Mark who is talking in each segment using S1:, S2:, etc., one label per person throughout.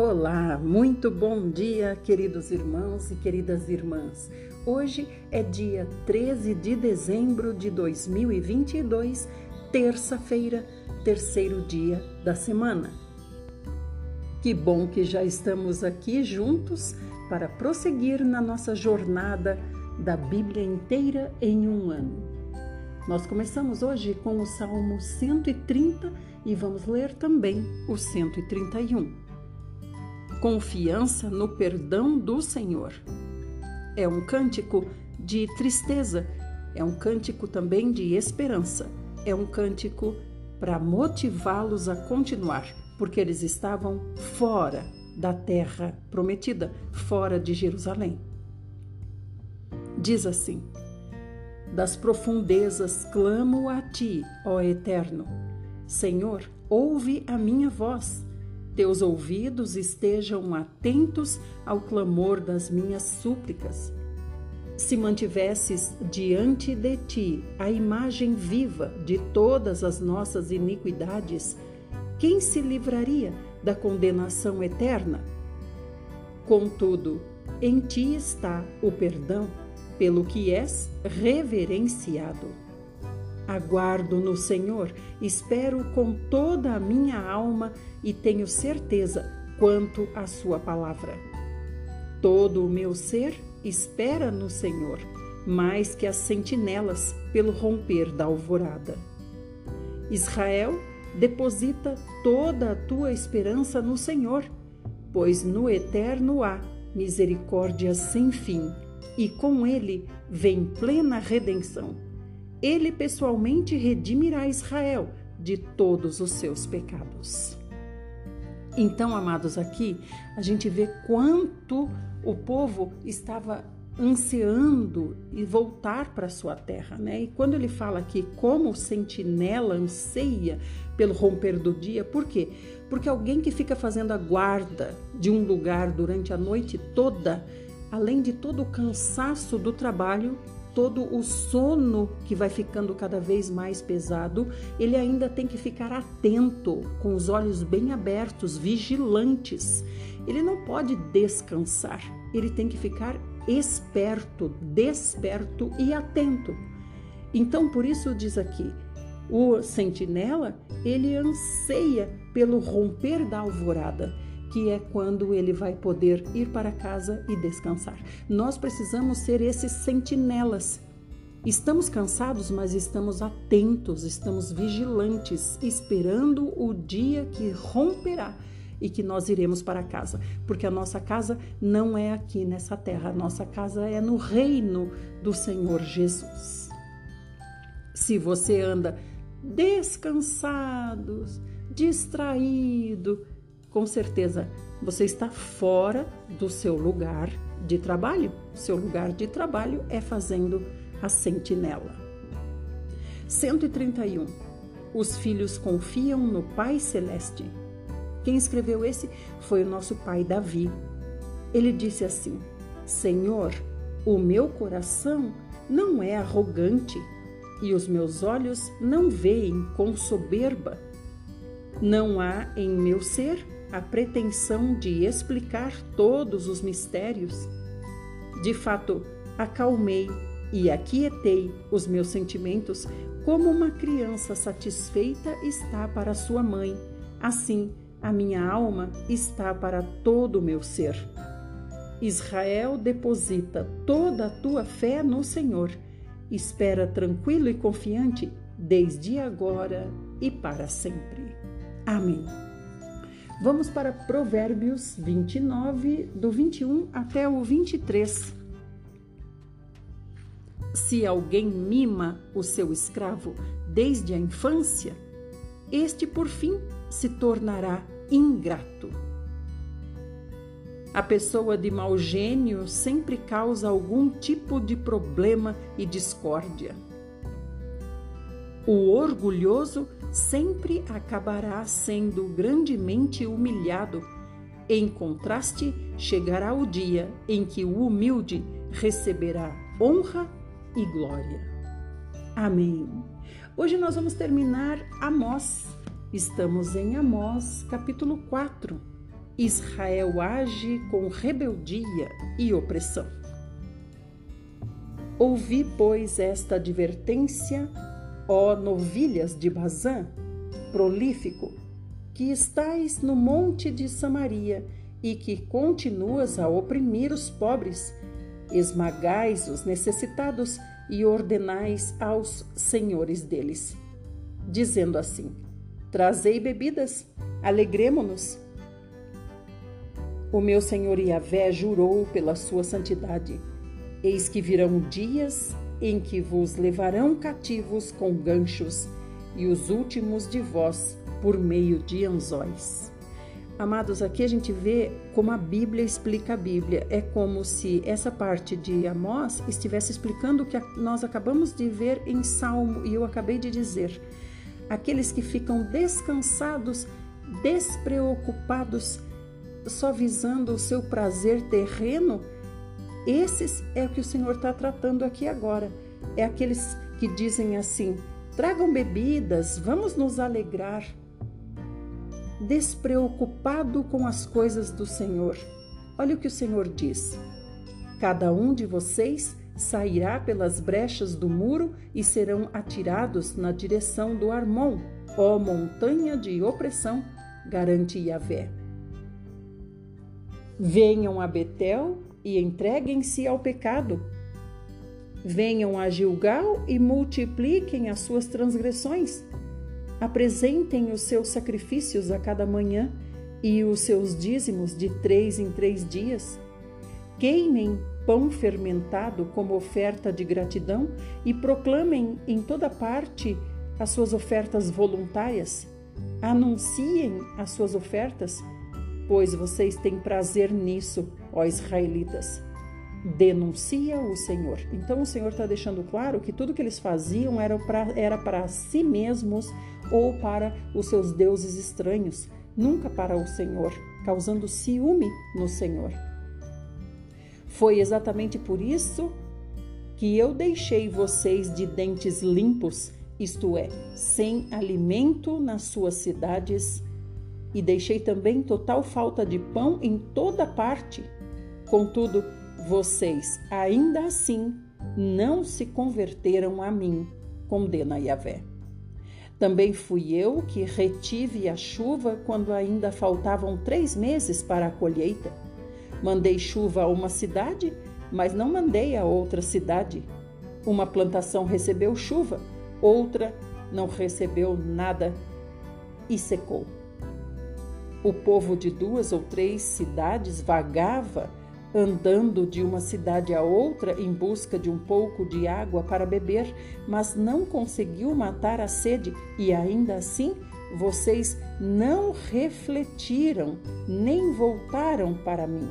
S1: Olá, muito bom dia, queridos irmãos e queridas irmãs. Hoje é dia 13 de dezembro de 2022, terça-feira, terceiro dia da semana. Que bom que já estamos aqui juntos para prosseguir na nossa jornada da Bíblia inteira em um ano. Nós começamos hoje com o Salmo 130 e vamos ler também o 131 confiança no perdão do Senhor. É um cântico de tristeza, é um cântico também de esperança, é um cântico para motivá-los a continuar, porque eles estavam fora da terra prometida, fora de Jerusalém. Diz assim: Das profundezas clamo a ti, ó Eterno. Senhor, ouve a minha voz teus ouvidos estejam atentos ao clamor das minhas súplicas. Se mantivesses diante de ti a imagem viva de todas as nossas iniquidades, quem se livraria da condenação eterna? Contudo, em ti está o perdão, pelo que és reverenciado. Aguardo no Senhor, espero com toda a minha alma e tenho certeza quanto à Sua palavra. Todo o meu ser espera no Senhor, mais que as sentinelas pelo romper da alvorada. Israel, deposita toda a tua esperança no Senhor, pois no eterno há misericórdia sem fim, e com ele vem plena redenção ele pessoalmente redimirá Israel de todos os seus pecados. Então, amados, aqui a gente vê quanto o povo estava ansiando e voltar para sua terra, né? E quando ele fala aqui como o sentinela anseia pelo romper do dia, por quê? Porque alguém que fica fazendo a guarda de um lugar durante a noite toda, além de todo o cansaço do trabalho, todo o sono que vai ficando cada vez mais pesado, ele ainda tem que ficar atento, com os olhos bem abertos, vigilantes. Ele não pode descansar, ele tem que ficar esperto, desperto e atento. Então, por isso diz aqui, o sentinela, ele anseia pelo romper da alvorada que é quando ele vai poder ir para casa e descansar. Nós precisamos ser esses sentinelas. Estamos cansados, mas estamos atentos, estamos vigilantes, esperando o dia que romperá e que nós iremos para casa, porque a nossa casa não é aqui nessa terra, a nossa casa é no reino do Senhor Jesus. Se você anda descansado, distraído, com certeza você está fora do seu lugar de trabalho. Seu lugar de trabalho é fazendo a sentinela. 131. Os filhos confiam no Pai Celeste. Quem escreveu esse foi o nosso pai Davi. Ele disse assim: Senhor, o meu coração não é arrogante e os meus olhos não veem com soberba. Não há em meu ser a pretensão de explicar todos os mistérios. De fato, acalmei e aquietei os meus sentimentos como uma criança satisfeita está para sua mãe. Assim, a minha alma está para todo o meu ser. Israel deposita toda a tua fé no Senhor. Espera tranquilo e confiante desde agora e para sempre. Amém. Vamos para Provérbios 29, do 21 até o 23. Se alguém mima o seu escravo desde a infância, este por fim se tornará ingrato. A pessoa de mau gênio sempre causa algum tipo de problema e discórdia. O orgulhoso sempre acabará sendo grandemente humilhado. Em contraste, chegará o dia em que o humilde receberá honra e glória. Amém. Hoje nós vamos terminar Amós. Estamos em Amós, capítulo 4. Israel age com rebeldia e opressão. Ouvi, pois, esta advertência, ó novilhas de Bazã, prolífico, que estais no monte de Samaria e que continuas a oprimir os pobres, esmagais os necessitados e ordenais aos senhores deles, dizendo assim: Trazei bebidas, alegremo-nos. O meu senhor Yahvé jurou pela sua santidade: Eis que virão dias em que vos levarão cativos com ganchos, e os últimos de vós por meio de anzóis. Amados, aqui a gente vê como a Bíblia explica a Bíblia. É como se essa parte de Amós estivesse explicando o que nós acabamos de ver em Salmo e eu acabei de dizer. Aqueles que ficam descansados, despreocupados, só visando o seu prazer terreno, esses é o que o Senhor está tratando aqui agora. É aqueles que dizem assim: tragam bebidas, vamos nos alegrar despreocupado com as coisas do Senhor. Olha o que o Senhor diz: Cada um de vocês sairá pelas brechas do muro e serão atirados na direção do Armon, ó montanha de opressão, garante Yahvé. Venham a Betel e entreguem-se ao pecado. Venham a Gilgal e multipliquem as suas transgressões. Apresentem os seus sacrifícios a cada manhã e os seus dízimos de três em três dias. Queimem pão fermentado como oferta de gratidão e proclamem em toda parte as suas ofertas voluntárias. Anunciem as suas ofertas, pois vocês têm prazer nisso, ó israelitas denuncia o Senhor. Então o Senhor está deixando claro que tudo que eles faziam era para era para si mesmos ou para os seus deuses estranhos, nunca para o Senhor, causando ciúme no Senhor. Foi exatamente por isso que eu deixei vocês de dentes limpos, isto é, sem alimento nas suas cidades, e deixei também total falta de pão em toda parte. Contudo, vocês ainda assim não se converteram a mim, condena Yahvé. Também fui eu que retive a chuva quando ainda faltavam três meses para a colheita. Mandei chuva a uma cidade, mas não mandei a outra cidade. Uma plantação recebeu chuva, outra não recebeu nada e secou. O povo de duas ou três cidades vagava andando de uma cidade a outra em busca de um pouco de água para beber, mas não conseguiu matar a sede e ainda assim vocês não refletiram nem voltaram para mim.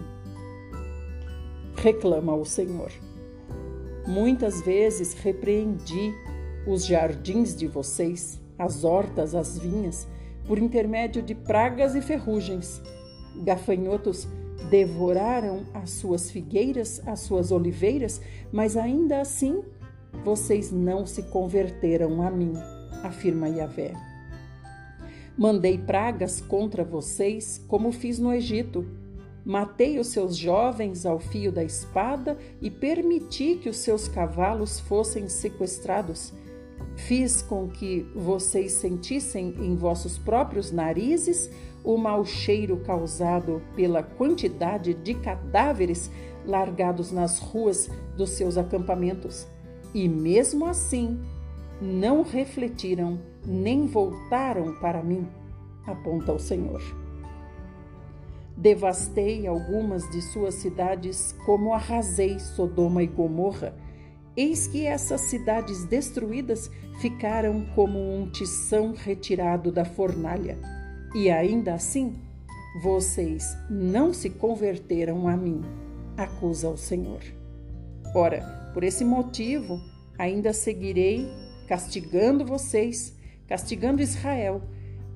S1: Reclama o Senhor. Muitas vezes repreendi os jardins de vocês, as hortas, as vinhas, por intermédio de pragas e ferrugens. Gafanhotos devoraram as suas figueiras, as suas oliveiras, mas ainda assim vocês não se converteram a mim, afirma Yahvé. Mandei pragas contra vocês, como fiz no Egito. Matei os seus jovens ao fio da espada e permiti que os seus cavalos fossem sequestrados. Fiz com que vocês sentissem em vossos próprios narizes o mau cheiro causado pela quantidade de cadáveres largados nas ruas dos seus acampamentos. E mesmo assim, não refletiram nem voltaram para mim, aponta o Senhor. Devastei algumas de suas cidades, como arrasei Sodoma e Gomorra. Eis que essas cidades destruídas ficaram como um tição retirado da fornalha e ainda assim, vocês não se converteram a mim, acusa o Senhor. Ora, por esse motivo, ainda seguirei castigando vocês, castigando Israel,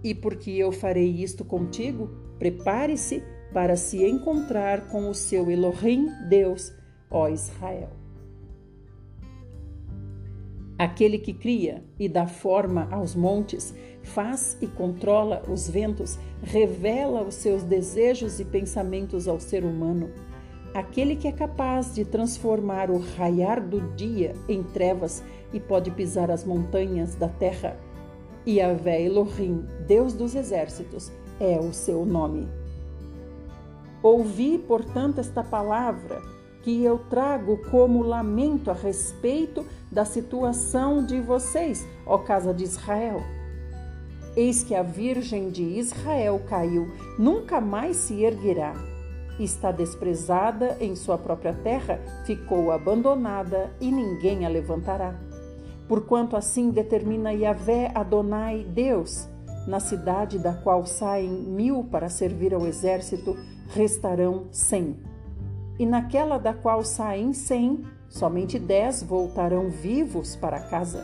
S1: e porque eu farei isto contigo, prepare-se para se encontrar com o seu Elohim, Deus, ó Israel. Aquele que cria e dá forma aos montes, faz e controla os ventos, revela os seus desejos e pensamentos ao ser humano. Aquele que é capaz de transformar o raiar do dia em trevas e pode pisar as montanhas da terra. Yahvé Elohim, Deus dos exércitos, é o seu nome. Ouvi, portanto, esta palavra que eu trago como lamento a respeito da situação de vocês, ó casa de Israel. Eis que a Virgem de Israel caiu, nunca mais se erguerá. Está desprezada em sua própria terra, ficou abandonada e ninguém a levantará. Porquanto assim determina Yahvé Adonai Deus, na cidade da qual saem mil para servir ao exército, restarão cem e naquela da qual saem cem, somente dez voltarão vivos para casa.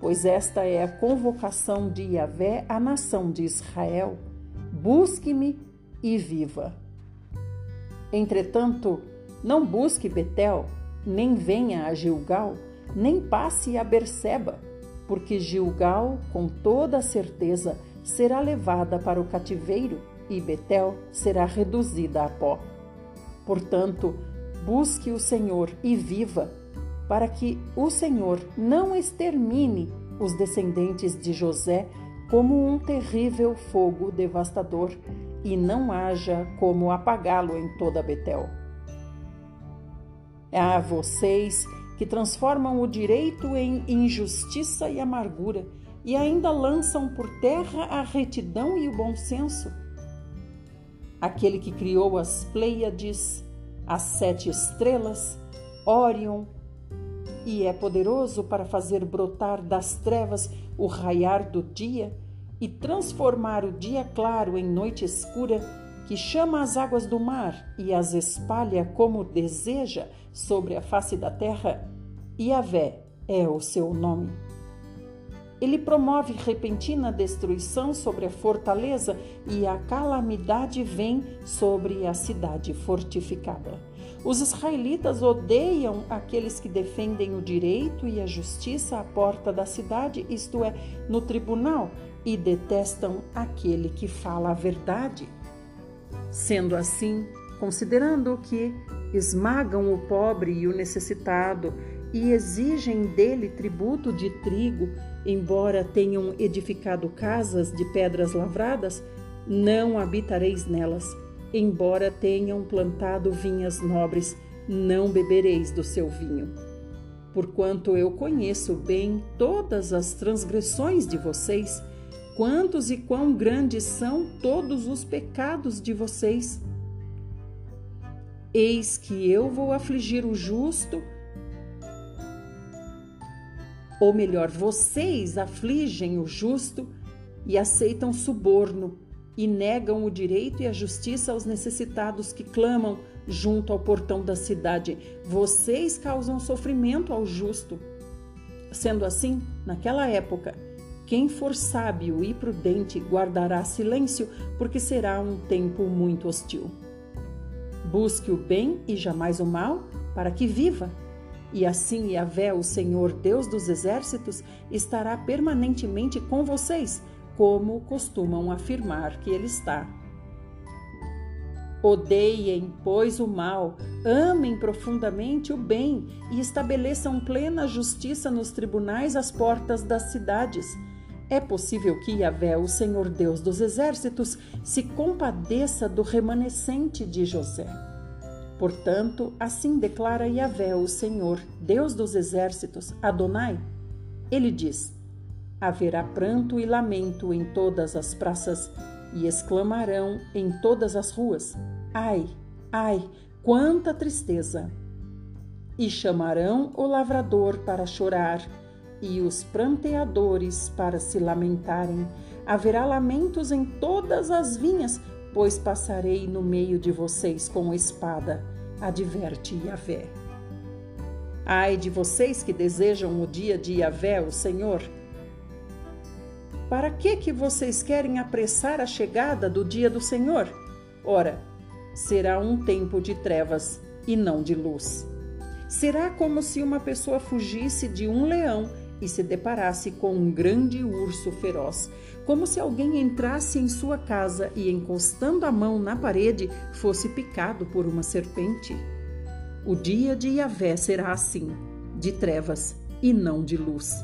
S1: Pois esta é a convocação de Yahvé à nação de Israel: busque-me e viva. Entretanto, não busque Betel, nem venha a Gilgal, nem passe a Berseba, porque Gilgal, com toda certeza, será levada para o cativeiro e Betel será reduzida a pó. Portanto, busque o Senhor e viva, para que o Senhor não extermine os descendentes de José como um terrível fogo devastador e não haja como apagá-lo em toda Betel. A vocês que transformam o direito em injustiça e amargura e ainda lançam por terra a retidão e o bom senso, aquele que criou as Pleiades, as sete estrelas, Órion, e é poderoso para fazer brotar das trevas o raiar do dia e transformar o dia claro em noite escura, que chama as águas do mar e as espalha como deseja sobre a face da terra, Yahvé é o seu nome. Ele promove repentina destruição sobre a fortaleza e a calamidade vem sobre a cidade fortificada. Os israelitas odeiam aqueles que defendem o direito e a justiça à porta da cidade, isto é, no tribunal, e detestam aquele que fala a verdade. Sendo assim, considerando que esmagam o pobre e o necessitado e exigem dele tributo de trigo, embora tenham edificado casas de pedras lavradas, não habitareis nelas. Embora tenham plantado vinhas nobres, não bebereis do seu vinho. Porquanto eu conheço bem todas as transgressões de vocês, quantos e quão grandes são todos os pecados de vocês. Eis que eu vou afligir o justo ou melhor, vocês afligem o justo e aceitam suborno e negam o direito e a justiça aos necessitados que clamam junto ao portão da cidade. Vocês causam sofrimento ao justo. Sendo assim, naquela época, quem for sábio e prudente guardará silêncio, porque será um tempo muito hostil. Busque o bem e jamais o mal, para que viva e assim Yahvé, o Senhor Deus dos exércitos, estará permanentemente com vocês, como costumam afirmar que ele está. Odeiem, pois, o mal, amem profundamente o bem e estabeleçam plena justiça nos tribunais às portas das cidades. É possível que Yahvé, o Senhor Deus dos exércitos, se compadeça do remanescente de José. Portanto, assim declara Yahvé, o Senhor, Deus dos exércitos, Adonai. Ele diz: Haverá pranto e lamento em todas as praças, e exclamarão em todas as ruas: Ai, ai, quanta tristeza! E chamarão o lavrador para chorar, e os pranteadores para se lamentarem. Haverá lamentos em todas as vinhas, pois passarei no meio de vocês com espada, adverte Yahvé. Ai de vocês que desejam o dia de Yahvé, o Senhor. Para que que vocês querem apressar a chegada do dia do Senhor? Ora, será um tempo de trevas e não de luz. Será como se uma pessoa fugisse de um leão e se deparasse com um grande urso feroz, como se alguém entrasse em sua casa e, encostando a mão na parede, fosse picado por uma serpente. O dia de Yahvé será assim, de trevas e não de luz,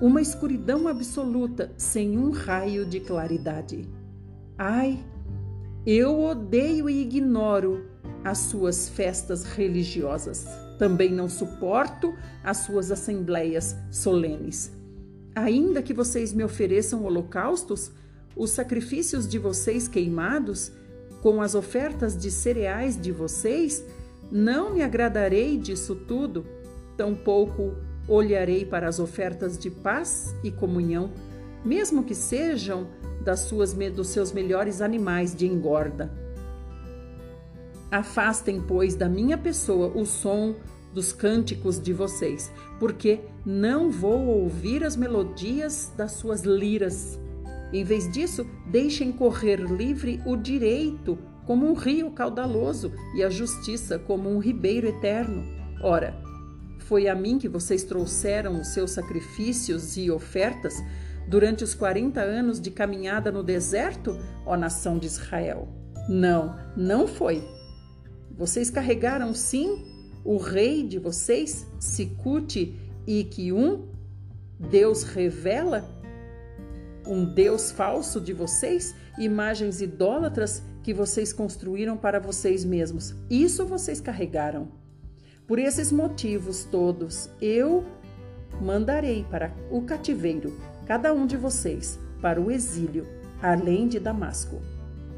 S1: uma escuridão absoluta sem um raio de claridade. Ai, eu odeio e ignoro as suas festas religiosas. Também não suporto as suas assembleias solenes. Ainda que vocês me ofereçam holocaustos, os sacrifícios de vocês queimados, com as ofertas de cereais de vocês, não me agradarei disso tudo, tampouco olharei para as ofertas de paz e comunhão, mesmo que sejam das suas, dos seus melhores animais de engorda. Afastem, pois, da minha pessoa o som dos cânticos de vocês, porque não vou ouvir as melodias das suas liras. Em vez disso, deixem correr livre o direito como um rio caudaloso e a justiça como um ribeiro eterno. Ora, foi a mim que vocês trouxeram os seus sacrifícios e ofertas durante os 40 anos de caminhada no deserto, ó nação de Israel? Não, não foi. Vocês carregaram sim o rei de vocês, Sicute e que um Deus revela um Deus falso de vocês, imagens idólatras que vocês construíram para vocês mesmos. Isso vocês carregaram. Por esses motivos todos, eu mandarei para o cativeiro cada um de vocês para o exílio, além de Damasco.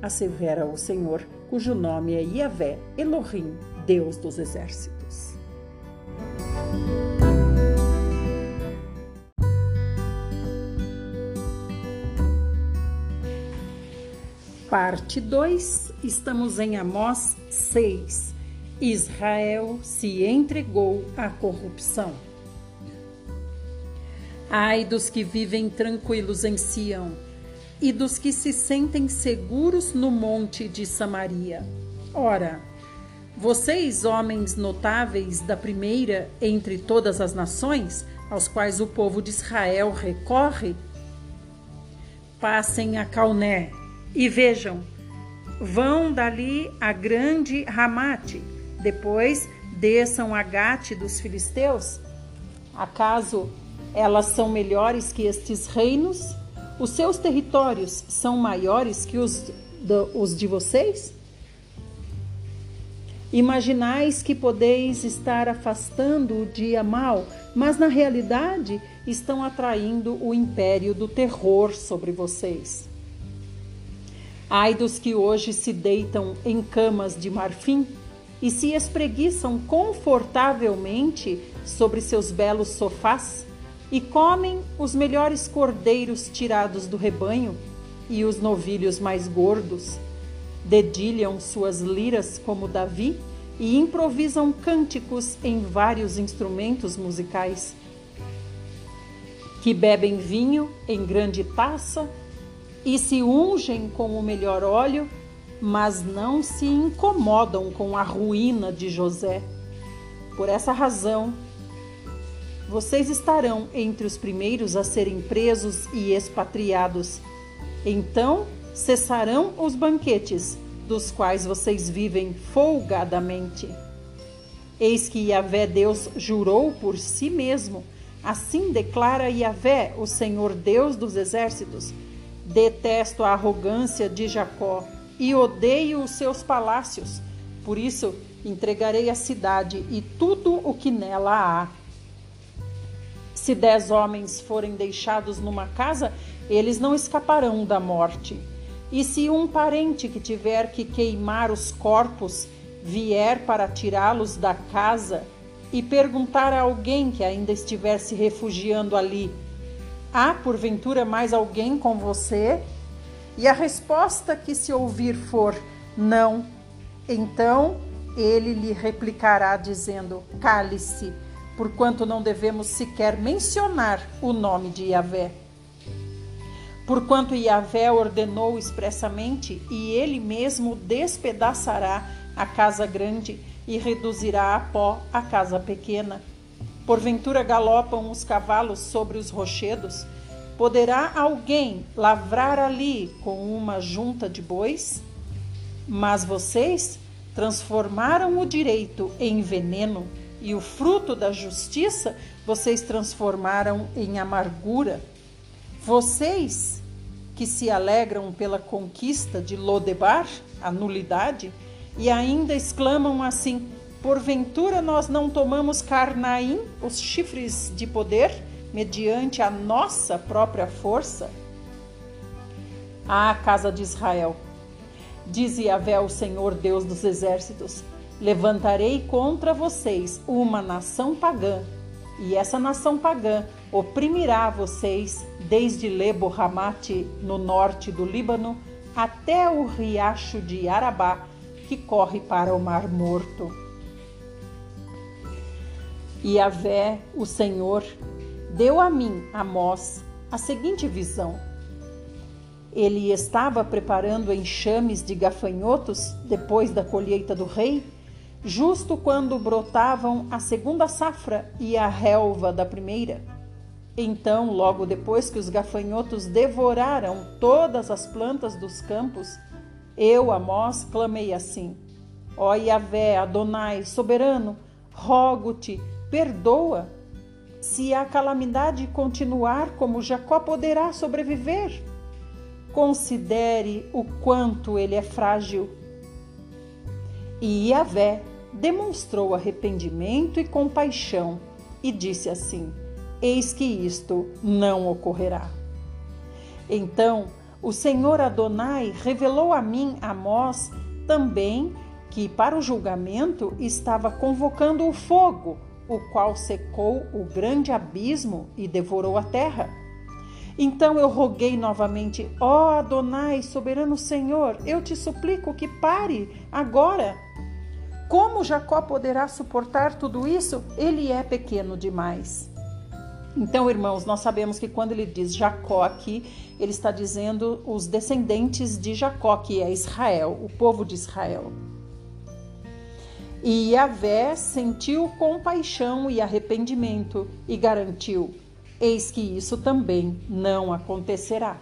S1: Assevera o Senhor, cujo nome é Yahvé, Elohim, Deus dos exércitos. Parte 2, estamos em Amós 6. Israel se entregou à corrupção. Ai dos que vivem tranquilos em Sião e dos que se sentem seguros no monte de Samaria. Ora, vocês, homens notáveis da primeira entre todas as nações, aos quais o povo de Israel recorre, passem a Calné e vejam, vão dali a grande Ramate, depois desçam a Gate dos filisteus. Acaso elas são melhores que estes reinos? Os seus territórios são maiores que os os de vocês? Imaginais que podeis estar afastando o dia mal, mas na realidade estão atraindo o império do terror sobre vocês. Ai dos que hoje se deitam em camas de marfim e se espreguiçam confortavelmente sobre seus belos sofás e comem os melhores cordeiros tirados do rebanho e os novilhos mais gordos dedilham suas liras como Davi e improvisam cânticos em vários instrumentos musicais. Que bebem vinho em grande taça e se ungem com o melhor óleo, mas não se incomodam com a ruína de José. Por essa razão, vocês estarão entre os primeiros a serem presos e expatriados. Então cessarão os banquetes, dos quais vocês vivem folgadamente. Eis que Yahvé Deus jurou por si mesmo. Assim declara Yahvé, o Senhor Deus dos exércitos: Detesto a arrogância de Jacó e odeio os seus palácios. Por isso entregarei a cidade e tudo o que nela há. Se dez homens forem deixados numa casa, eles não escaparão da morte. E se um parente que tiver que queimar os corpos vier para tirá-los da casa e perguntar a alguém que ainda estiver se refugiando ali: Há porventura mais alguém com você? E a resposta que se ouvir for não, então ele lhe replicará dizendo: Cale-se, porquanto não devemos sequer mencionar o nome de Yahvé. Porquanto Yahvé ordenou expressamente, e ele mesmo despedaçará a casa grande, e reduzirá a pó a casa pequena. Porventura galopam os cavalos sobre os rochedos? Poderá alguém lavrar ali com uma junta de bois? Mas vocês transformaram o direito em veneno e o fruto da justiça vocês transformaram em amargura. Vocês que se alegram pela conquista de Lodebar, a nulidade, e ainda exclamam assim: Porventura nós não tomamos Carnaim, os chifres de poder, mediante a nossa própria força? Ah, casa de Israel, diz Yahvé, o Senhor Deus dos exércitos: Levantarei contra vocês uma nação pagã, e essa nação pagã oprimirá vocês desde Lebo Hamate, no norte do Líbano, até o riacho de Arabá, que corre para o Mar Morto. E Yahvé, o Senhor, deu a mim, Amós, a seguinte visão. Ele estava preparando enxames de gafanhotos depois da colheita do rei, justo quando brotavam a segunda safra e a relva da primeira. Então, logo depois que os gafanhotos devoraram todas as plantas dos campos, eu, Amós, clamei assim: Ó Yahvé, Adonai, soberano, rogo-te, perdoa. Se a calamidade continuar, como Jacó poderá sobreviver? Considere o quanto ele é frágil. E Yahvé demonstrou arrependimento e compaixão e disse assim: Eis que isto não ocorrerá. Então o Senhor Adonai revelou a mim, Amós, também que para o julgamento estava convocando o fogo, o qual secou o grande abismo e devorou a terra. Então eu roguei novamente: Ó oh Adonai, soberano Senhor, eu te suplico que pare agora. Como Jacó poderá suportar tudo isso? Ele é pequeno demais. Então, irmãos, nós sabemos que quando ele diz Jacó aqui, ele está dizendo os descendentes de Jacó, que é Israel, o povo de Israel. E Yahvé sentiu compaixão e arrependimento e garantiu: Eis que isso também não acontecerá.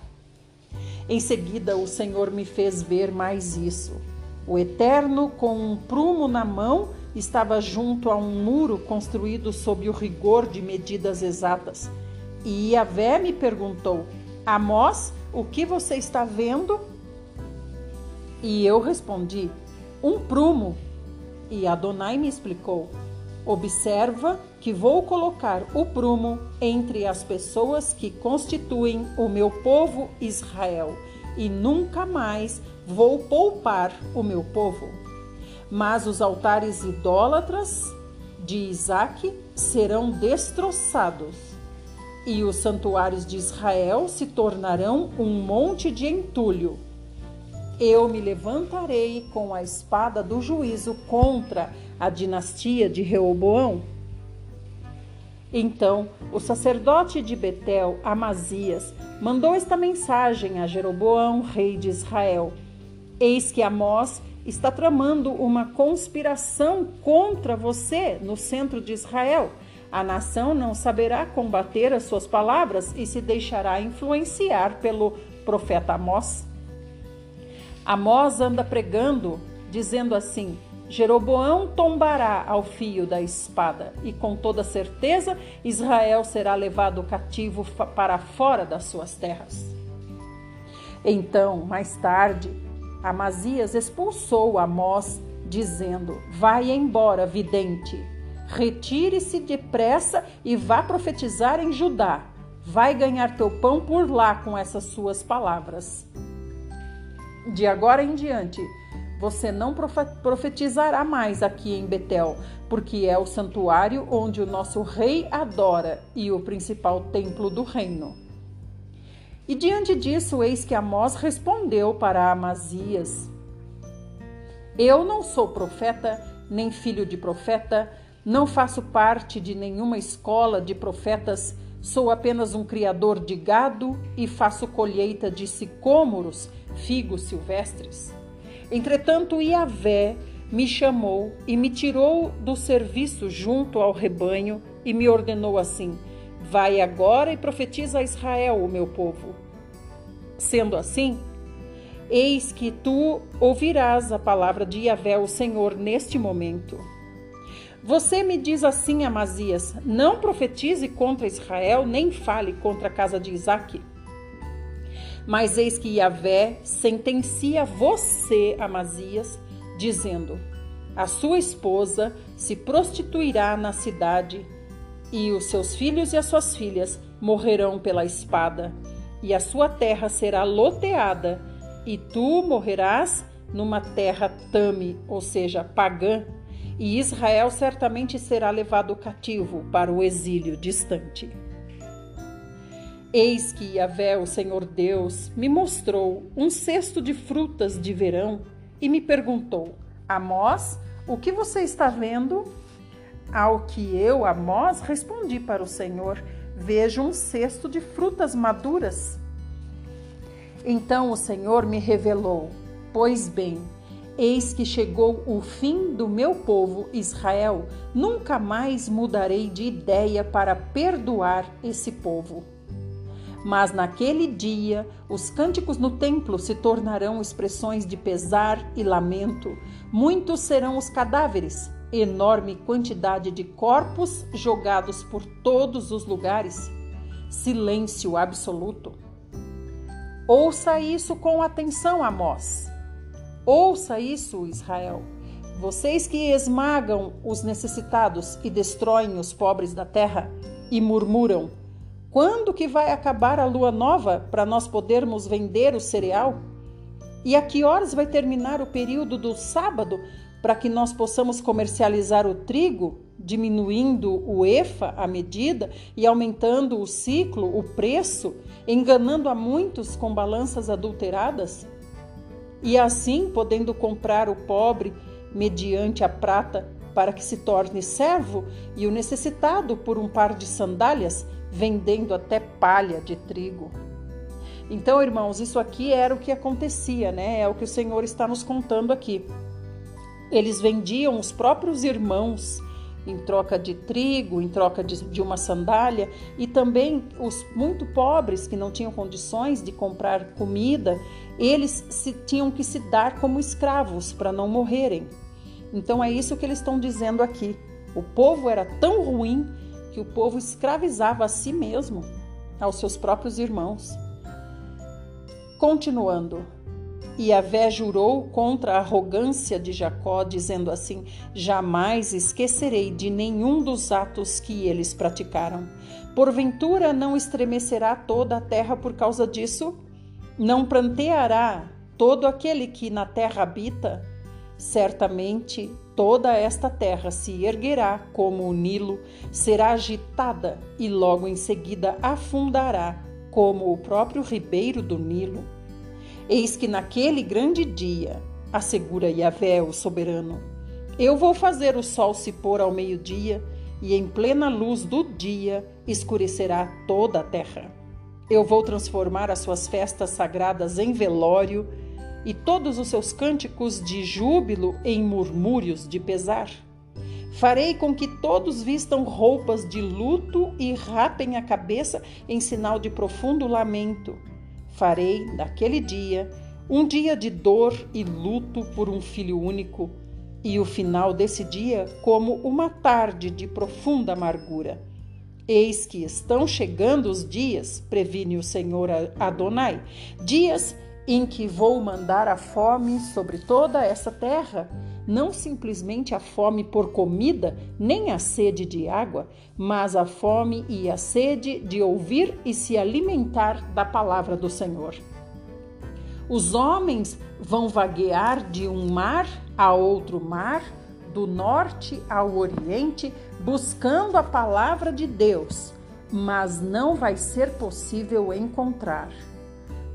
S1: Em seguida, o Senhor me fez ver mais isso. O Eterno, com um prumo na mão, estava junto a um muro construído sob o rigor de medidas exatas. E Yahvé me perguntou: Amós, o que você está vendo? E eu respondi: Um prumo. E Adonai me explicou: Observa que vou colocar o prumo entre as pessoas que constituem o meu povo Israel, e nunca mais vou poupar o meu povo. Mas os altares idólatras de Isaac serão destroçados, e os santuários de Israel se tornarão um monte de entulho. Eu me levantarei com a espada do juízo contra a dinastia de Reoboão. Então o sacerdote de Betel, Amazias, mandou esta mensagem a Jeroboão, rei de Israel: Eis que Amós está tramando uma conspiração contra você no centro de Israel. A nação não saberá combater as suas palavras e se deixará influenciar pelo profeta Amós. Amós anda pregando, dizendo assim: Jeroboão tombará ao fio da espada, e com toda certeza Israel será levado cativo para fora das suas terras. Então, mais tarde, Amazias expulsou Amós, dizendo: Vai embora, vidente. Retire-se depressa e vá profetizar em Judá. Vai ganhar teu pão por lá com essas suas palavras. De agora em diante, você não profetizará mais aqui em Betel, porque é o santuário onde o nosso rei adora e o principal templo do reino. E diante disso, eis que Amós respondeu para Amazias: Eu não sou profeta, nem filho de profeta, não faço parte de nenhuma escola de profetas, sou apenas um criador de gado e faço colheita de sicômoros, figos silvestres. Entretanto, Iavé me chamou e me tirou do serviço junto ao rebanho e me ordenou assim: Vai agora e profetiza a Israel, o meu povo. Sendo assim, eis que tu ouvirás a palavra de Yahvé, o Senhor, neste momento. Você me diz assim, Amazias: Não profetize contra Israel, nem fale contra a casa de Isaque. Mas eis que Yahvé sentencia você, Amazias, dizendo: A sua esposa se prostituirá na cidade, e os seus filhos e as suas filhas morrerão pela espada, e a sua terra será loteada, e tu morrerás numa terra tame, ou seja, pagã, e Israel certamente será levado cativo para o exílio distante. Eis que Yahvé, o Senhor Deus, me mostrou um cesto de frutas de verão e me perguntou: Amós, o que você está vendo? Ao que eu, Amós, respondi para o Senhor: Vejo um cesto de frutas maduras. Então o Senhor me revelou: Pois bem, eis que chegou o fim do meu povo Israel, nunca mais mudarei de ideia para perdoar esse povo. Mas naquele dia, os cânticos no templo se tornarão expressões de pesar e lamento. Muitos serão os cadáveres, enorme quantidade de corpos jogados por todos os lugares. Silêncio absoluto. Ouça isso com atenção, Amós. Ouça isso, Israel. Vocês que esmagam os necessitados e destroem os pobres da terra e murmuram: quando que vai acabar a lua nova para nós podermos vender o cereal? E a que horas vai terminar o período do sábado para que nós possamos comercializar o trigo, diminuindo o EFA, a medida, e aumentando o ciclo, o preço, enganando a muitos com balanças adulteradas? E assim podendo comprar o pobre mediante a prata para que se torne servo e o necessitado por um par de sandálias vendendo até palha de trigo. Então, irmãos, isso aqui era o que acontecia, né? É o que o Senhor está nos contando aqui. Eles vendiam os próprios irmãos em troca de trigo, em troca de, de, uma sandália, e também os muito pobres que não tinham condições de comprar comida, eles se, tinham que se dar como escravos para não morrerem. Então é isso que eles estão dizendo aqui. O povo era tão ruim que o povo escravizava a si mesmo, aos seus próprios irmãos. Continuando, e Avé jurou contra a arrogância de Jacó, dizendo assim: Jamais esquecerei de nenhum dos atos que eles praticaram. Porventura não estremecerá toda a terra por causa disso? Não pranteará todo aquele que na terra habita? Certamente toda esta terra se erguerá como o Nilo, será agitada e logo em seguida afundará, como o próprio ribeiro do Nilo. Eis que naquele grande dia, assegura Yahvé, o soberano, eu vou fazer o sol se pôr ao meio-dia, e em plena luz do dia escurecerá toda a terra. Eu vou transformar as suas festas sagradas em velório e todos os seus cânticos de júbilo em murmúrios de pesar. Farei com que todos vistam roupas de luto e rapem a cabeça em sinal de profundo lamento. Farei daquele dia um dia de dor e luto por um filho único, e o final desse dia como uma tarde de profunda amargura. Eis que estão chegando os dias, previne o Senhor Adonai, dias em que vou mandar a fome sobre toda essa terra, não simplesmente a fome por comida, nem a sede de água, mas a fome e a sede de ouvir e se alimentar da palavra do Senhor. Os homens vão vaguear de um mar a outro mar, do norte ao oriente, buscando a palavra de Deus, mas não vai ser possível encontrar.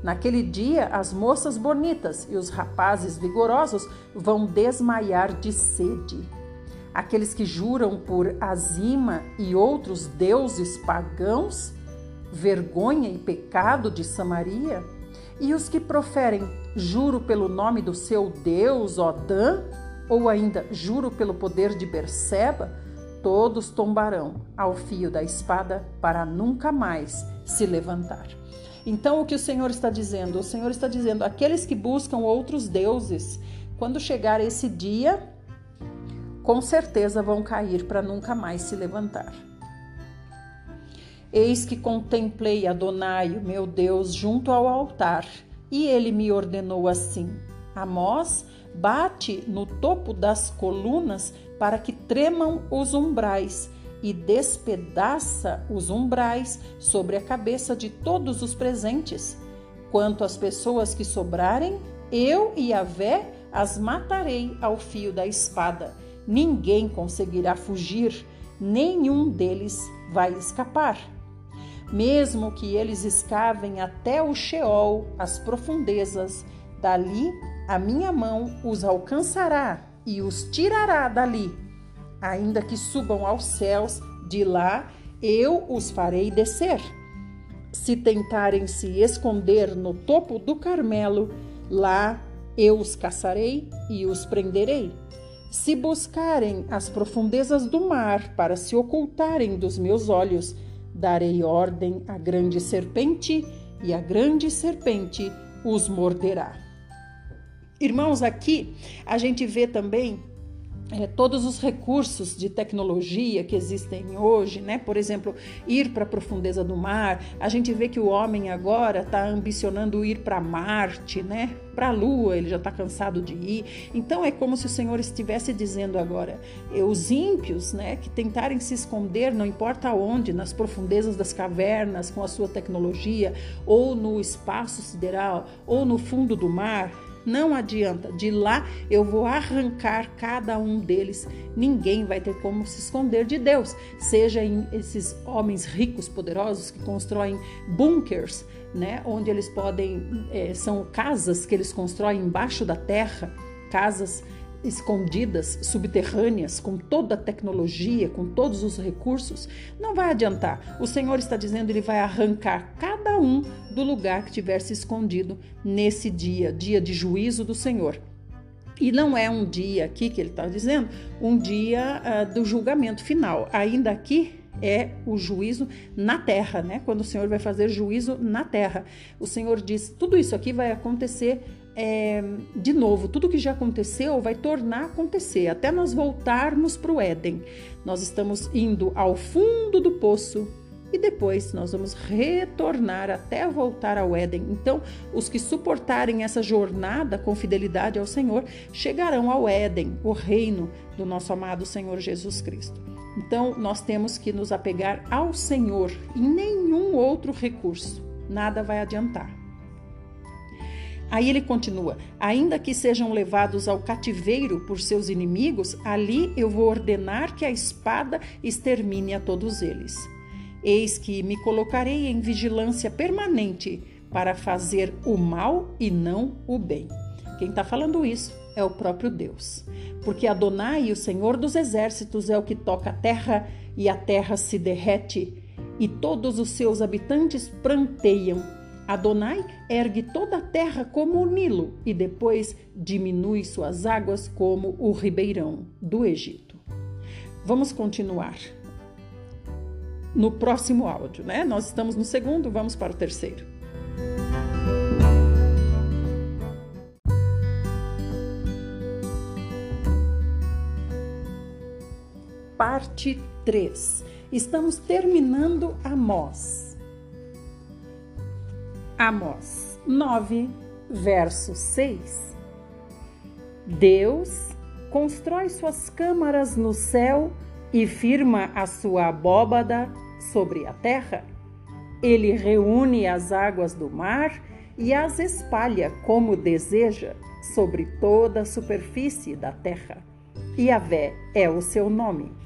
S1: Naquele dia, as moças bonitas e os rapazes vigorosos vão desmaiar de sede. Aqueles que juram por Azima e outros deuses pagãos, vergonha e pecado de Samaria, e os que proferem juro pelo nome do seu Deus, Odã, ou ainda juro pelo poder de Berseba, todos tombarão ao fio da espada para nunca mais se levantar. Então, o que o Senhor está dizendo? O Senhor está dizendo: aqueles que buscam outros deuses, quando chegar esse dia, com certeza vão cair para nunca mais se levantar. Eis que contemplei Adonai, meu Deus, junto ao altar, e ele me ordenou assim: Amós, bate no topo das colunas para que tremam os umbrais e despedaça os umbrais sobre a cabeça de todos os presentes. Quanto às pessoas que sobrarem, eu e a Vé as matarei ao fio da espada. Ninguém conseguirá fugir, nenhum deles vai escapar. Mesmo que eles escavem até o Sheol, as profundezas, dali a minha mão os alcançará e os tirará dali. Ainda que subam aos céus, de lá eu os farei descer. Se tentarem se esconder no topo do Carmelo, lá eu os caçarei e os prenderei. Se buscarem as profundezas do mar para se ocultarem dos meus olhos, darei ordem à grande serpente, e a grande serpente os morderá. Irmãos, aqui a gente vê também é, todos os recursos de tecnologia que existem hoje, né? Por exemplo, ir para a profundeza do mar. A gente vê que o homem agora está ambicionando ir para Marte, né? Para a Lua, ele já está cansado de ir. Então é como se o Senhor estivesse dizendo agora: os ímpios, né? Que tentarem se esconder, não importa onde, nas profundezas das cavernas, com a sua tecnologia, ou no espaço sideral, ou no fundo do mar não adianta, de lá eu vou arrancar cada um deles. Ninguém vai ter como se esconder de Deus. Seja em esses homens ricos, poderosos que constroem bunkers, né, onde eles podem, é, são casas que eles constroem embaixo da terra, casas escondidas, subterrâneas, com toda a tecnologia, com todos os recursos, não vai adiantar. O Senhor está dizendo, ele vai arrancar cada um do lugar que tiver se escondido nesse dia, dia de juízo do Senhor. E não é um dia aqui que ele está dizendo, um dia uh, do julgamento final. Ainda aqui é o juízo na terra, né? Quando o Senhor vai fazer juízo na terra. O Senhor diz: tudo isso aqui vai acontecer é, de novo, tudo que já aconteceu vai tornar a acontecer, até nós voltarmos para o Éden. Nós estamos indo ao fundo do poço e depois nós vamos retornar até voltar ao Éden. Então, os que suportarem essa jornada com fidelidade ao Senhor chegarão ao Éden, o reino do nosso amado Senhor Jesus Cristo. Então, nós temos que nos apegar ao Senhor e nenhum outro recurso. Nada vai adiantar. Aí ele continua: ainda que sejam levados ao cativeiro por seus inimigos, ali eu vou ordenar que a espada extermine a todos eles. Eis que me colocarei em vigilância permanente para fazer o mal e não o bem. Quem está falando isso é o próprio Deus. Porque Adonai, o Senhor dos exércitos, é o que toca a terra e a terra se derrete, e todos os seus habitantes pranteiam Adonai ergue toda a terra como o Nilo e depois diminui suas águas como o ribeirão do Egito. Vamos continuar. No próximo áudio, né? Nós estamos no segundo, vamos para o terceiro. Parte 3. Estamos terminando Amós. Amós 9, verso 6. Deus constrói suas câmaras no céu e firma a sua abóbada sobre a terra. Ele reúne as águas do mar e as espalha como deseja sobre toda a superfície da terra. Yahvé é o seu nome.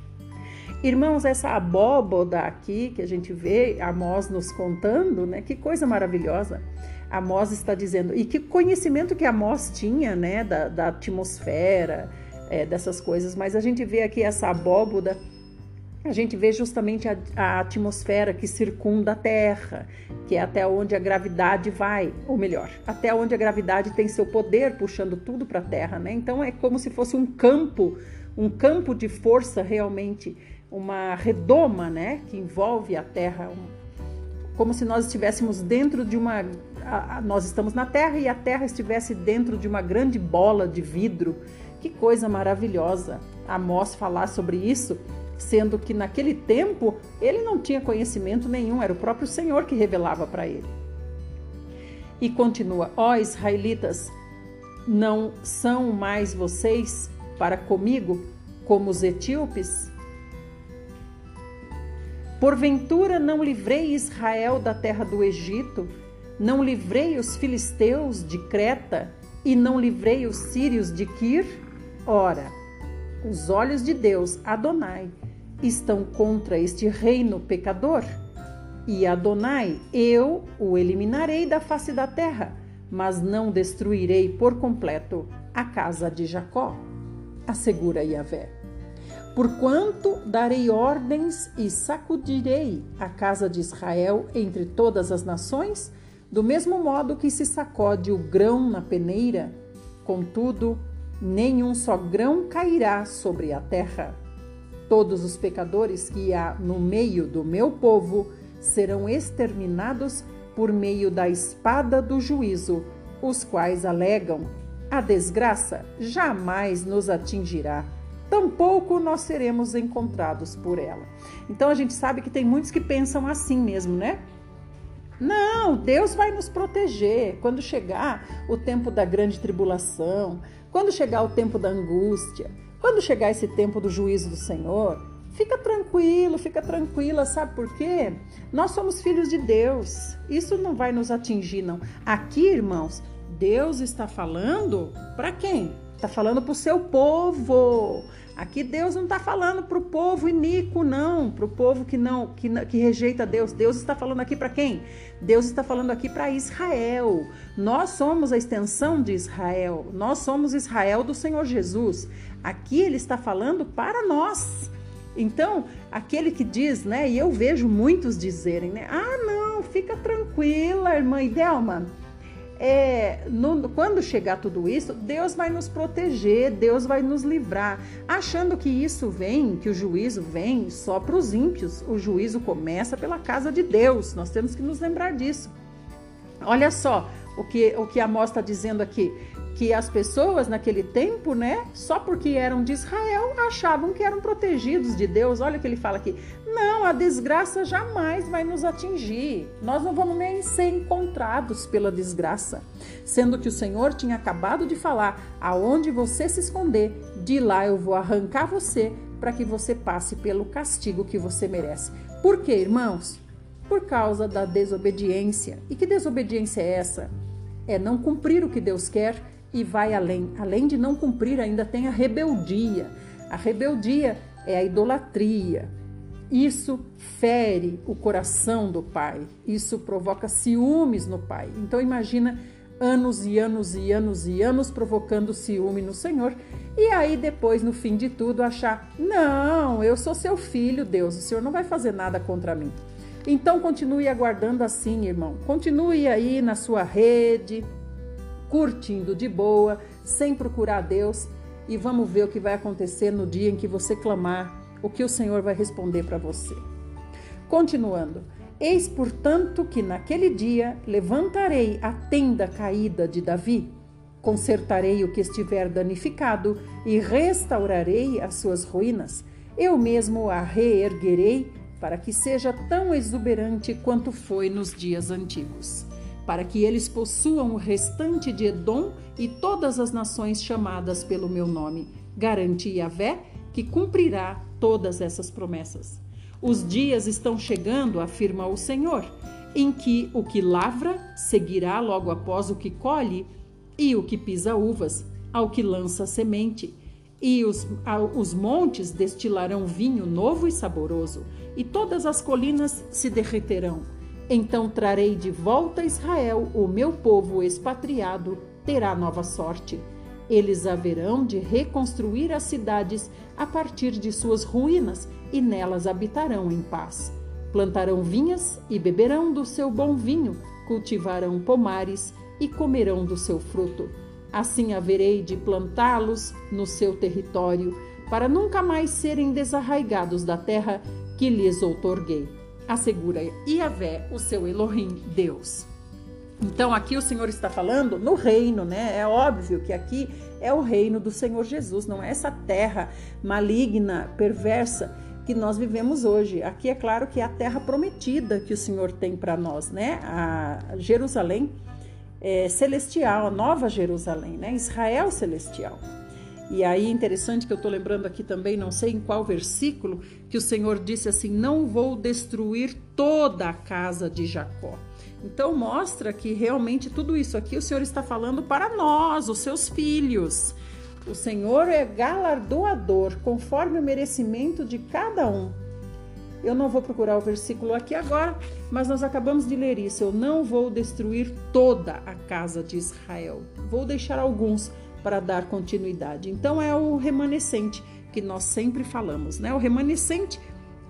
S1: Irmãos, essa abóboda aqui que a gente vê, Amós nos contando, né? Que coisa maravilhosa. Amós está dizendo, e que conhecimento que Amós tinha, né? Da, da atmosfera, é, dessas coisas. Mas a gente vê aqui essa abóboda a gente vê justamente a, a, atmosfera que circunda a Terra, que é até onde a gravidade vai, ou melhor, até onde a gravidade tem seu poder puxando tudo para a Terra, né? Então é como se fosse um campo, um campo de força realmente, uma redoma, né, que envolve a Terra, como se nós estivéssemos dentro de uma, a, a, nós estamos na Terra e a Terra estivesse dentro de uma grande bola de vidro. Que coisa maravilhosa! Amós falar sobre isso sendo que naquele tempo ele não tinha conhecimento nenhum, era o próprio Senhor que revelava para ele. E continua: Ó oh, israelitas, não são mais vocês para comigo como os etíopes? Porventura não livrei Israel da terra do Egito, não livrei os filisteus de Creta e não livrei os sírios de Quir? Ora, os olhos de Deus, Adonai, estão contra este reino pecador? E Adonai, eu o eliminarei da face da terra, mas não destruirei por completo a casa de Jacó, assegura Yahvé. Porquanto darei ordens e sacudirei a casa de Israel entre todas as nações, do mesmo modo que se sacode o grão na peneira, contudo, nenhum só grão cairá sobre a terra. Todos os pecadores que há no meio do meu povo serão exterminados por meio da espada do juízo, os quais alegam: a desgraça jamais nos atingirá, tampouco nós seremos encontrados por ela. Então a gente sabe que tem muitos que pensam assim mesmo, né? Não, Deus vai nos proteger quando chegar o tempo da grande tribulação, quando chegar o tempo da angústia, quando chegar esse tempo do juízo do Senhor, fica tranquilo, fica tranquila, sabe por quê? Nós somos filhos de Deus. Isso não vai nos atingir, não. Aqui, irmãos, Deus está falando para quem? Está falando para o seu povo. Aqui Deus não está falando para o povo iníquo, não, para o povo que não que, que rejeita Deus. Deus está falando aqui para quem? Deus está falando aqui para Israel. Nós somos a extensão de Israel. Nós somos Israel do Senhor Jesus. Aqui ele está falando para nós. Então, aquele que diz, né? E eu vejo muitos dizerem, né? Ah, não, fica tranquila, irmã Idelma é, no, quando chegar tudo isso, Deus vai nos proteger, Deus vai nos livrar, achando que isso vem, que o juízo vem só para os ímpios. O juízo começa pela casa de Deus. Nós temos que nos lembrar disso. Olha só o que, o que Amós está dizendo aqui que as pessoas naquele tempo, né, só porque eram de Israel, achavam que eram protegidos de Deus. Olha o que ele fala aqui. Não, a desgraça jamais vai nos atingir. Nós não vamos nem ser encontrados pela desgraça. Sendo que o Senhor tinha acabado de falar: aonde você se esconder, de lá eu vou arrancar você para que você passe pelo castigo que você merece. Por quê, irmãos? Por causa da desobediência. E que desobediência é essa? É não cumprir o que Deus quer e vai além. Além de não cumprir, ainda tem a rebeldia. A rebeldia é a idolatria. Isso fere o coração do pai. Isso provoca ciúmes no pai. Então imagina anos e anos e anos e anos provocando ciúme no Senhor e aí depois no fim de tudo achar: "Não, eu sou seu filho, Deus, o Senhor não vai fazer nada contra mim". Então continue aguardando assim, irmão. Continue aí na sua rede, curtindo de boa, sem procurar Deus, e vamos ver o que vai acontecer no dia em que você clamar, o que o Senhor vai responder para você. Continuando, eis portanto que naquele dia levantarei a tenda caída de Davi, consertarei o que estiver danificado e restaurarei as suas ruínas. Eu mesmo a reerguerei para que seja tão exuberante quanto foi nos dias antigos para que eles possuam o restante de Edom e todas as nações chamadas pelo meu nome. Garante Yahvé que cumprirá todas essas promessas. Os dias estão chegando, afirma o Senhor, em que o que lavra seguirá logo após o que colhe, e o que pisa uvas ao que lança semente. E os, os montes destilarão vinho novo e saboroso, e todas as colinas se derreterão então trarei de volta a Israel, o meu povo expatriado terá nova sorte. Eles haverão de reconstruir as cidades a partir de suas ruínas e nelas habitarão em paz. Plantarão vinhas e beberão do seu bom vinho, cultivarão pomares e comerão do seu fruto. Assim haverei de plantá-los no seu território, para nunca mais serem desarraigados da terra que lhes outorguei. Assegura Iavé, o seu Elohim, Deus. Então aqui o Senhor está falando no reino, né? É óbvio que aqui é o reino do Senhor Jesus, não é essa terra maligna, perversa que nós vivemos hoje. Aqui é claro que é a terra prometida que o Senhor tem para nós, né? A Jerusalém é, celestial, a nova Jerusalém, né? Israel celestial. E aí, interessante que eu estou lembrando aqui também, não sei em qual versículo, que o Senhor disse assim: Não vou destruir toda a casa de Jacó. Então, mostra que realmente tudo isso aqui o Senhor está falando para nós, os seus filhos. O Senhor é galardoador conforme o merecimento de cada um. Eu não vou procurar o versículo aqui agora, mas nós acabamos de ler isso. Eu não vou destruir toda a casa de Israel. Vou deixar alguns para dar continuidade. Então é o remanescente que nós sempre falamos, né? O remanescente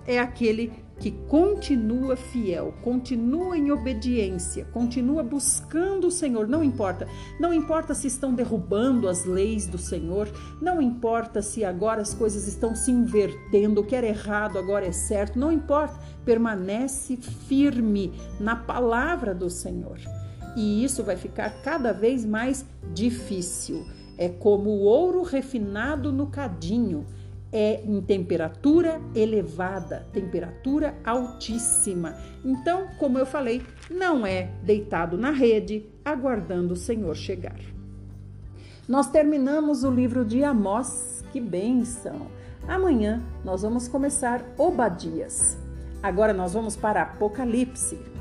S1: é aquele que continua fiel, continua em obediência, continua buscando o Senhor, não importa. Não importa se estão derrubando as leis do Senhor, não importa se agora as coisas estão se invertendo, o que era errado agora é certo, não importa. Permanece firme na palavra do Senhor. E isso vai ficar cada vez mais difícil. É como o ouro refinado no cadinho é em temperatura elevada, temperatura altíssima. Então, como eu falei, não é deitado na rede aguardando o Senhor chegar. Nós terminamos o livro de Amós, que benção! Amanhã nós vamos começar Obadias. Agora nós vamos para Apocalipse.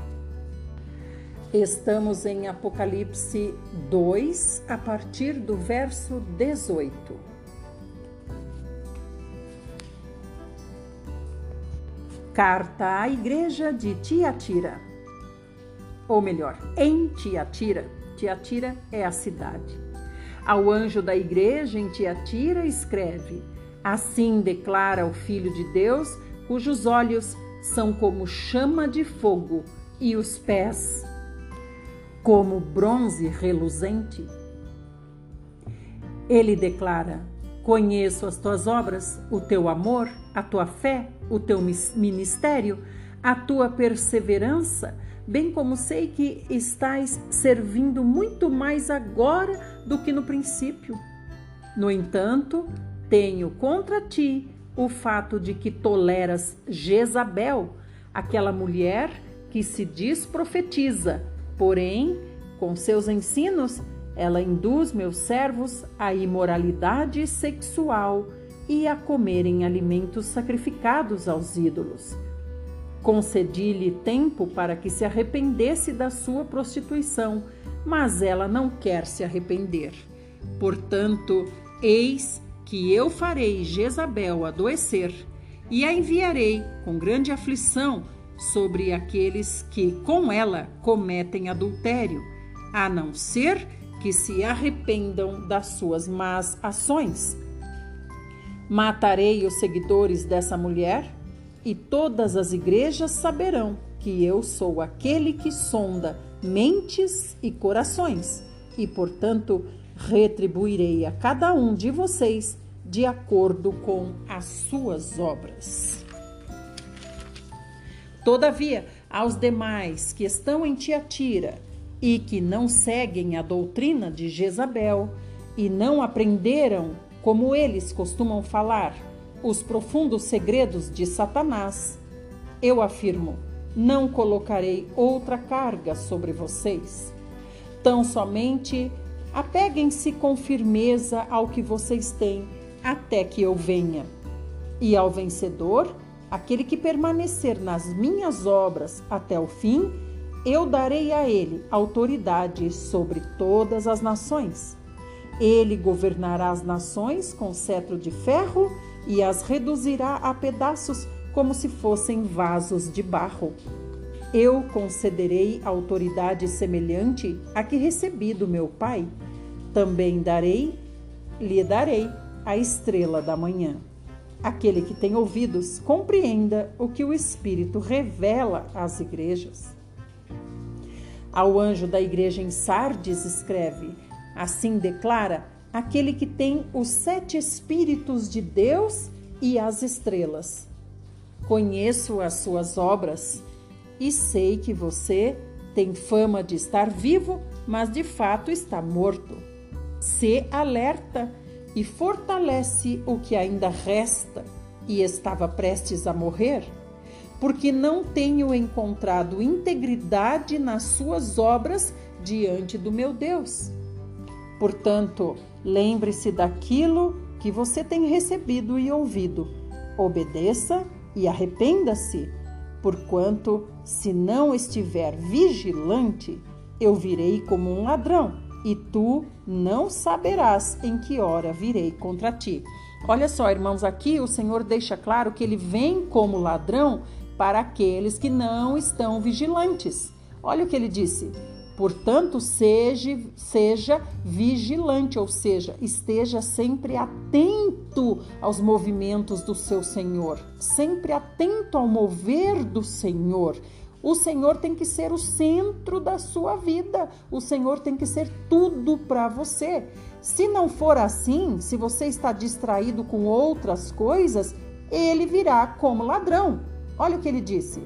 S1: Estamos em Apocalipse 2, a partir do verso 18. Carta à Igreja de Tiatira. Ou melhor, em Tiatira. Tiatira é a cidade. Ao anjo da igreja em Tiatira escreve: Assim declara o Filho de Deus, cujos olhos são como chama de fogo e os pés como bronze reluzente. Ele declara: Conheço as tuas obras, o teu amor, a tua fé, o teu ministério, a tua perseverança, bem como sei que estás servindo muito mais agora do que no princípio. No entanto, tenho contra ti o fato de que toleras Jezabel, aquela mulher que se diz profetiza, porém, com seus ensinos, ela induz meus servos à imoralidade sexual e a comerem alimentos sacrificados aos ídolos. Concedi-lhe tempo para que se arrependesse da sua prostituição, mas ela não quer se arrepender. Portanto, eis que eu farei Jezabel adoecer e a enviarei com grande aflição sobre aqueles que com ela cometem adultério, a não ser que se arrependam das suas más ações. Matarei os seguidores dessa mulher e todas as igrejas saberão que eu sou aquele que sonda mentes e corações, e portanto retribuirei a cada um de vocês de acordo com as suas obras. Todavia, aos demais que estão em Tiatira e que não seguem a doutrina de Jezabel e não aprenderam, como eles costumam falar, os profundos segredos de Satanás, eu afirmo: não colocarei outra carga sobre vocês. Tão somente apeguem-se com firmeza ao que vocês têm até que eu venha. E ao vencedor, aquele que permanecer nas minhas obras até o fim, eu darei a ele autoridade sobre todas as nações. Ele governará as nações com cetro de ferro e as reduzirá a pedaços como se fossem vasos de barro. Eu concederei autoridade semelhante à que recebi do meu Pai. Também darei, lhe darei a estrela da manhã. Aquele que tem ouvidos, compreenda o que o Espírito revela às igrejas. Ao anjo da igreja em Sardes, escreve: Assim declara aquele que tem os sete Espíritos de Deus e as estrelas. Conheço as suas obras e sei que você tem fama de estar vivo, mas de fato está morto. Se alerta e fortalece o que ainda resta e estava prestes a morrer, porque não tenho encontrado integridade nas suas obras diante do meu Deus. Portanto, lembre-se daquilo que você tem recebido e ouvido. Obedeça e arrependa-se, porquanto, se não estiver vigilante, eu virei como um ladrão e tu não saberás em que hora virei contra ti. Olha só, irmãos, aqui o Senhor deixa claro que ele vem como ladrão para aqueles que não estão vigilantes. Olha o que ele disse. Portanto, seja, seja vigilante, ou seja, esteja sempre atento aos movimentos do seu Senhor, sempre atento ao mover do Senhor. O Senhor tem que ser o centro da sua vida. O Senhor tem que ser tudo para você. Se não for assim, se você está distraído com outras coisas, ele virá como ladrão. Olha o que ele disse: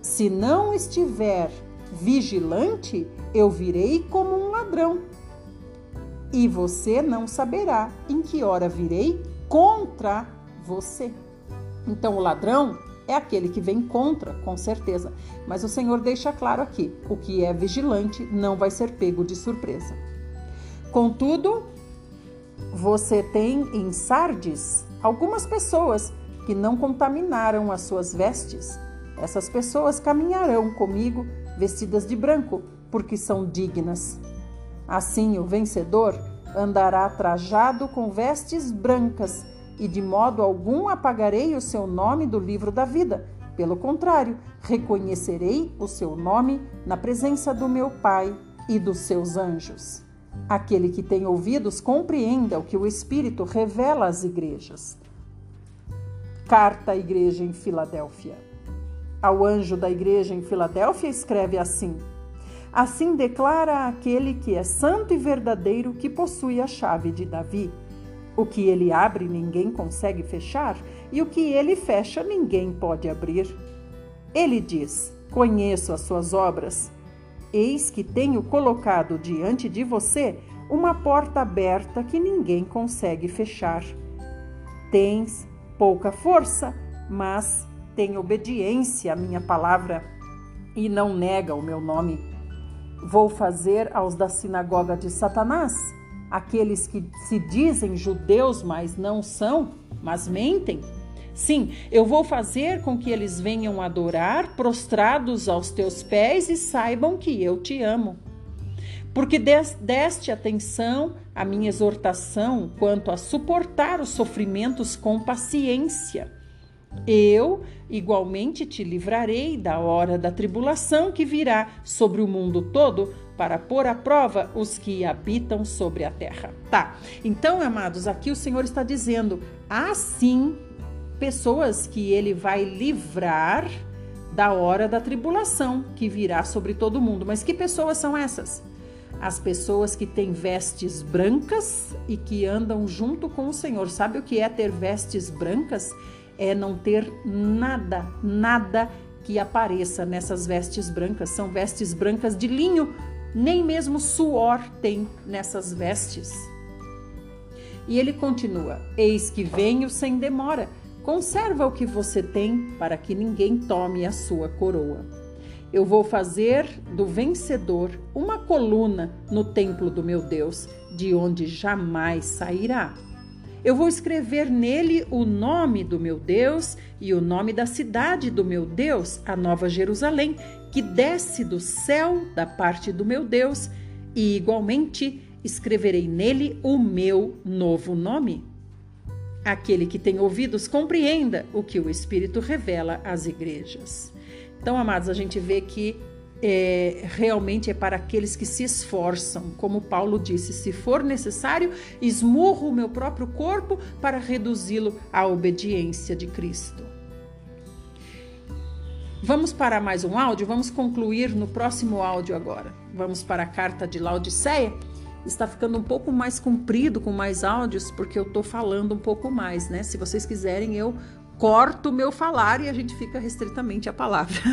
S1: Se não estiver vigilante, eu virei como um ladrão. E você não saberá em que hora virei contra você. Então, o ladrão é aquele que vem contra, com certeza. Mas o Senhor deixa claro aqui: o que é vigilante não vai ser pego de surpresa. Contudo, você tem em Sardes algumas pessoas que não contaminaram as suas vestes. Essas pessoas caminharão comigo vestidas de branco, porque são dignas. Assim, o vencedor andará trajado com vestes brancas e de modo algum apagarei o seu nome do livro da vida. Pelo contrário, reconhecerei o seu nome na presença do meu Pai e dos seus anjos. Aquele que tem ouvidos, compreenda o que o Espírito revela às igrejas. Carta à Igreja em Filadélfia. Ao anjo da igreja em Filadélfia, escreve assim: Assim declara aquele que é santo e verdadeiro, que possui a chave de Davi o que ele abre, ninguém consegue fechar, e o que ele fecha, ninguém pode abrir. Ele diz: Conheço as suas obras. Eis que tenho colocado diante de você uma porta aberta que ninguém consegue fechar. Tens pouca força, mas tem obediência à minha palavra e não nega o meu nome. Vou fazer aos da sinagoga de Satanás aqueles que se dizem judeus, mas não são, mas mentem? Sim, eu vou fazer com que eles venham adorar prostrados aos teus pés e saibam que eu te amo. Porque deste atenção à minha exortação quanto a suportar os sofrimentos com paciência. Eu igualmente te livrarei da hora da tribulação que virá sobre o mundo todo para pôr à prova os que habitam sobre a terra. Tá. Então, amados, aqui o Senhor está dizendo: há sim pessoas que ele vai livrar da hora da tribulação que virá sobre todo mundo. Mas que pessoas são essas? As pessoas que têm vestes brancas e que andam junto com o Senhor. Sabe o que é ter vestes brancas? É não ter nada, nada que apareça nessas vestes brancas. São vestes brancas de linho, nem mesmo suor tem nessas vestes. E ele continua: Eis que venho sem demora. Conserva o que você tem, para que ninguém tome a sua coroa. Eu vou fazer do vencedor uma coluna no templo do meu Deus, de onde jamais sairá. Eu vou escrever nele o nome do meu Deus e o nome da cidade do meu Deus, a Nova Jerusalém, que desce do céu da parte do meu Deus, e igualmente escreverei nele o meu novo nome. Aquele que tem ouvidos compreenda o que o Espírito revela às igrejas. Então, amados, a gente vê que é, realmente é para aqueles que se esforçam, como Paulo disse: se for necessário, esmurro o meu próprio corpo para reduzi-lo à obediência de Cristo. Vamos para mais um áudio? Vamos concluir no próximo áudio agora. Vamos para a carta de Laodiceia. Está ficando um pouco mais comprido com mais áudios, porque eu estou falando um pouco mais, né? Se vocês quiserem, eu corto o meu falar e a gente fica restritamente a palavra.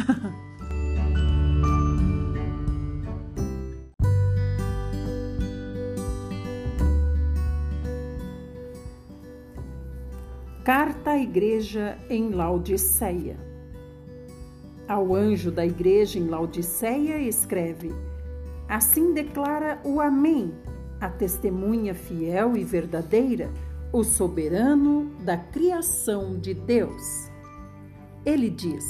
S1: Carta à Igreja em Laodiceia. Ao anjo da igreja em Laodiceia escreve: Assim declara o Amém, a testemunha fiel e verdadeira, o soberano da criação de Deus. Ele diz: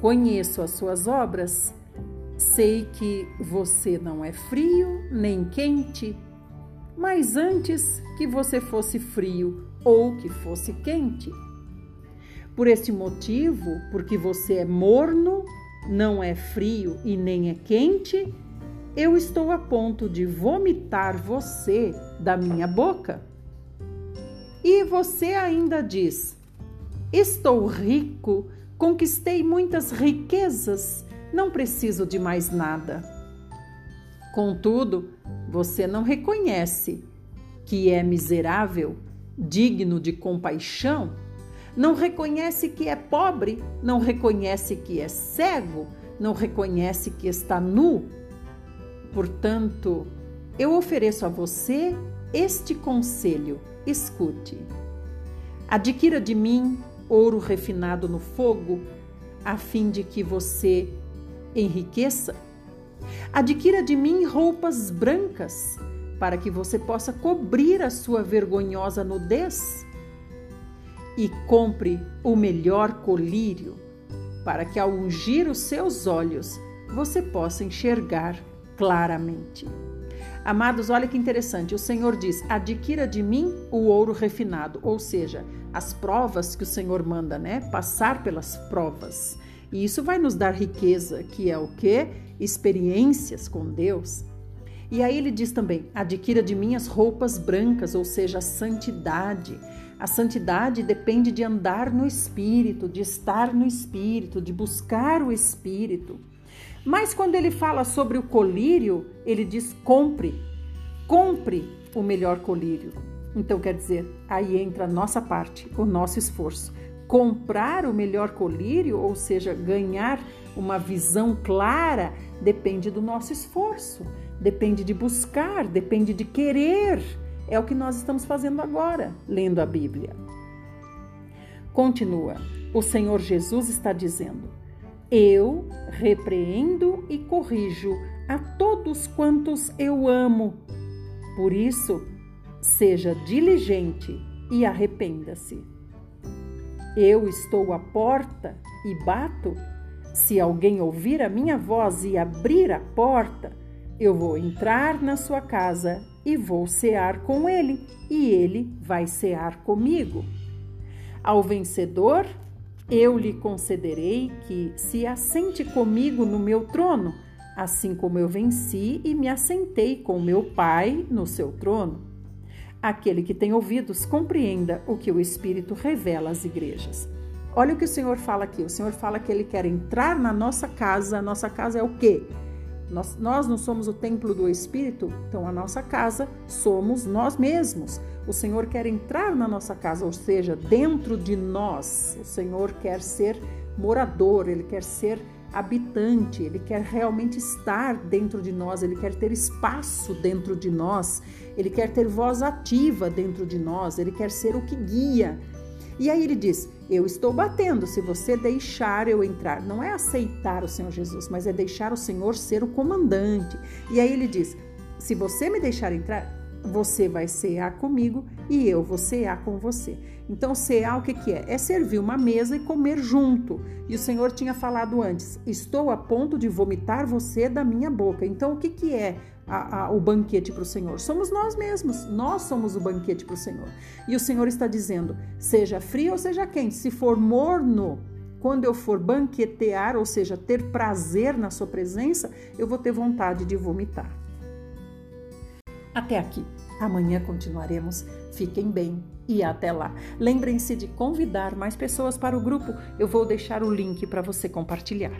S1: Conheço as suas obras, sei que você não é frio nem quente, mas antes que você fosse frio ou que fosse quente. Por este motivo, porque você é morno, não é frio e nem é quente, eu estou a ponto de vomitar você da minha boca. E você ainda diz: Estou rico, conquistei muitas riquezas, não preciso de mais nada. Contudo, você não reconhece que é miserável digno de compaixão, não reconhece que é pobre, não reconhece que é cego, não reconhece que está nu. Portanto, eu ofereço a você este conselho: escute. Adquira de mim ouro refinado no fogo, a fim de que você enriqueça. Adquira de mim roupas brancas, para que você possa cobrir a sua vergonhosa nudez. E compre o melhor colírio, para que ao ungir os seus olhos você possa enxergar claramente. Amados, olha que interessante. O Senhor diz: adquira de mim o ouro refinado, ou seja, as provas que o Senhor manda, né? Passar pelas provas. E isso vai nos dar riqueza, que é o que? Experiências com Deus. E aí ele diz também: adquira de mim as roupas brancas, ou seja, a santidade. A santidade depende de andar no espírito, de estar no espírito, de buscar o espírito. Mas quando ele fala sobre o colírio, ele diz: compre, compre o melhor colírio. Então quer dizer, aí entra a nossa parte, o nosso esforço. Comprar o melhor colírio, ou seja, ganhar uma visão clara, depende do nosso esforço depende de buscar, depende de querer. É o que nós estamos fazendo agora, lendo a Bíblia. Continua. O Senhor Jesus está dizendo: Eu repreendo e corrijo a todos quantos eu amo. Por isso, seja diligente e arrependa-se. Eu estou à porta e bato. Se alguém ouvir a minha voz e abrir a porta, eu vou entrar na sua casa e vou cear com ele, e ele vai cear comigo. Ao vencedor, eu lhe concederei que se assente comigo no meu trono, assim como eu venci e me assentei com meu Pai no seu trono. Aquele que tem ouvidos, compreenda o que o Espírito revela às igrejas. Olha o que o Senhor fala aqui. O Senhor fala que ele quer entrar na nossa casa. A nossa casa é o quê? Nós, nós não somos o templo do Espírito, então a nossa casa somos nós mesmos. O Senhor quer entrar na nossa casa, ou seja, dentro de nós. O Senhor quer ser morador, ele quer ser habitante, ele quer realmente estar dentro de nós, ele quer ter espaço dentro de nós, ele quer ter voz ativa dentro de nós, ele quer ser o que guia. E aí ele diz: Eu estou batendo, se você deixar eu entrar. Não é aceitar o Senhor Jesus, mas é deixar o Senhor ser o comandante. E aí ele diz: Se você me deixar entrar, você vai cear comigo e eu vou cear com você. Então, cear o que, que é? É servir uma mesa e comer junto. E o Senhor tinha falado antes: Estou a ponto de vomitar você da minha boca. Então, o que, que é a, a, o banquete para o Senhor? Somos nós mesmos, nós somos o banquete para o Senhor. E o Senhor está dizendo: seja frio ou seja quente, se for morno, quando eu for banquetear, ou seja, ter prazer na Sua presença, eu vou ter vontade de vomitar. Até aqui. Amanhã continuaremos. Fiquem bem e até lá. Lembrem-se de convidar mais pessoas para o grupo. Eu vou deixar o link para você compartilhar.